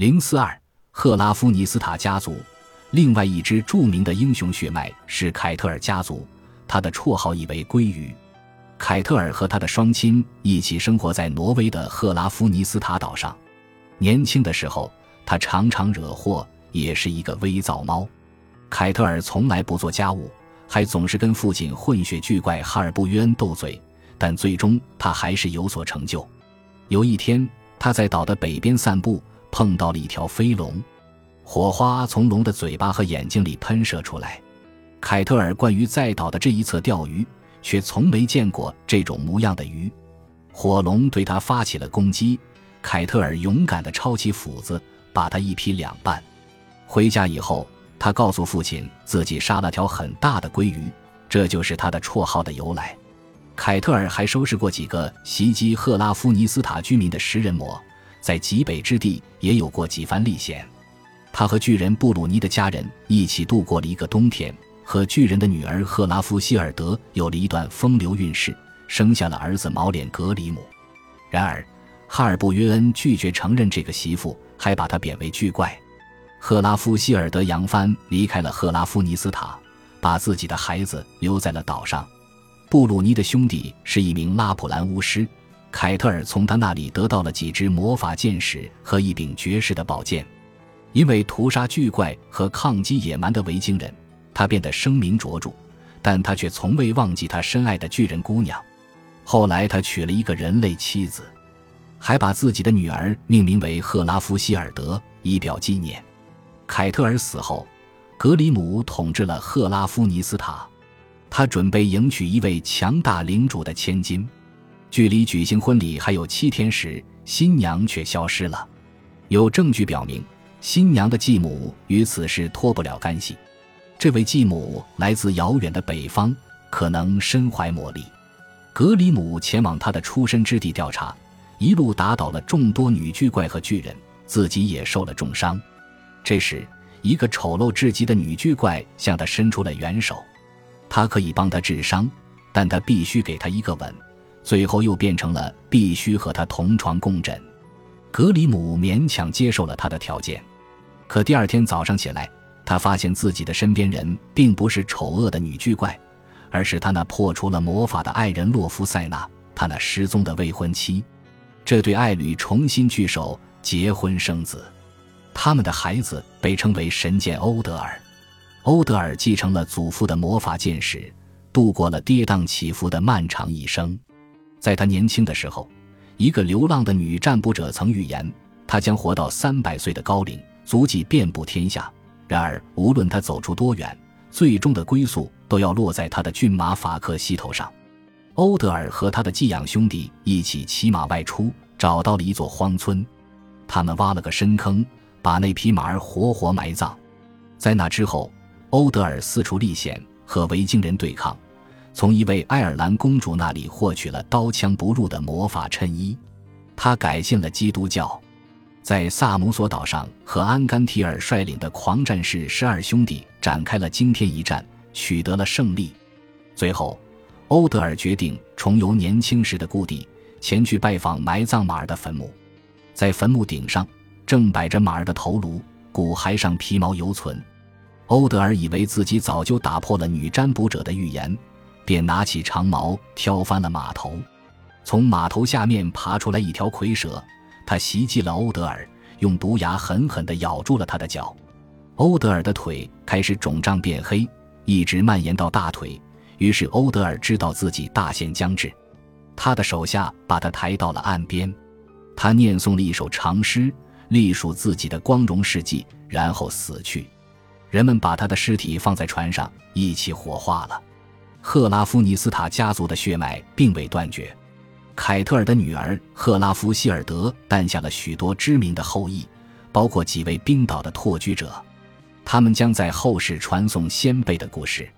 零四二，赫拉夫尼斯塔家族。另外一支著名的英雄血脉是凯特尔家族，他的绰号意为“鲑鱼”。凯特尔和他的双亲一起生活在挪威的赫拉夫尼斯塔岛上。年轻的时候，他常常惹祸，也是一个微躁猫。凯特尔从来不做家务，还总是跟父亲混血巨怪哈尔布约恩斗嘴，但最终他还是有所成就。有一天，他在岛的北边散步，碰到了一条飞龙。火花从龙的嘴巴和眼睛里喷射出来。凯特尔关于在岛的这一侧钓鱼，却从没见过这种模样的鱼。火龙对他发起了攻击，凯特尔勇敢地抄起斧子，把他一劈两半。回家以后，他告诉父亲自己杀了条很大的鲑鱼，这就是他的绰号的由来。凯特尔还收拾过几个袭击赫拉夫尼斯塔居民的食人魔，在极北之地也有过几番历险。他和巨人布鲁尼的家人一起度过了一个冬天，和巨人的女儿赫拉夫希尔德有了一段风流韵事，生下了儿子毛脸格里姆。然而，哈尔布约恩拒绝承认这个媳妇，还把她贬为巨怪。赫拉夫希尔德扬帆离开了赫拉夫尼斯塔，把自己的孩子留在了岛上。布鲁尼的兄弟是一名拉普兰巫师，凯特尔从他那里得到了几支魔法剑矢和一柄绝世的宝剑。因为屠杀巨怪和抗击野蛮的维京人，他变得声名卓著，但他却从未忘记他深爱的巨人姑娘。后来，他娶了一个人类妻子，还把自己的女儿命名为赫拉夫希尔德，以表纪念。凯特尔死后，格里姆统治了赫拉夫尼斯塔，他准备迎娶一位强大领主的千金。距离举行婚礼还有七天时，新娘却消失了。有证据表明。新娘的继母与此事脱不了干系，这位继母来自遥远的北方，可能身怀魔力。格里姆前往他的出身之地调查，一路打倒了众多女巨怪和巨人，自己也受了重伤。这时，一个丑陋至极的女巨怪向他伸出了援手，他可以帮他治伤，但他必须给他一个吻。最后又变成了必须和他同床共枕。格里姆勉强接受了他的条件。可第二天早上起来，他发现自己的身边人并不是丑恶的女巨怪，而是他那破除了魔法的爱人洛夫塞纳，他那失踪的未婚妻。这对爱侣重新聚首，结婚生子，他们的孩子被称为神剑欧德尔。欧德尔继承了祖父的魔法剑士，度过了跌宕起伏的漫长一生。在他年轻的时候，一个流浪的女占卜者曾预言他将活到三百岁的高龄。足迹遍布天下，然而无论他走出多远，最终的归宿都要落在他的骏马法克西头上。欧德尔和他的寄养兄弟一起骑马外出，找到了一座荒村，他们挖了个深坑，把那匹马儿活活埋葬。在那之后，欧德尔四处历险，和维京人对抗，从一位爱尔兰公主那里获取了刀枪不入的魔法衬衣。他改信了基督教。在萨姆索岛上，和安甘提尔率领的狂战士十二兄弟展开了惊天一战，取得了胜利。最后，欧德尔决定重游年轻时的故地，前去拜访埋葬马儿的坟墓。在坟墓顶上，正摆着马儿的头颅，骨骸上皮毛犹存。欧德尔以为自己早就打破了女占卜者的预言，便拿起长矛挑翻了码头，从码头下面爬出来一条蝰蛇。他袭击了欧德尔，用毒牙狠狠地咬住了他的脚。欧德尔的腿开始肿胀变黑，一直蔓延到大腿。于是欧德尔知道自己大限将至，他的手下把他抬到了岸边。他念诵了一首长诗，隶属自己的光荣事迹，然后死去。人们把他的尸体放在船上，一起火化了。赫拉夫尼斯塔家族的血脉并未断绝。凯特尔的女儿赫拉夫希尔德诞下了许多知名的后裔，包括几位冰岛的拓居者，他们将在后世传颂先辈的故事。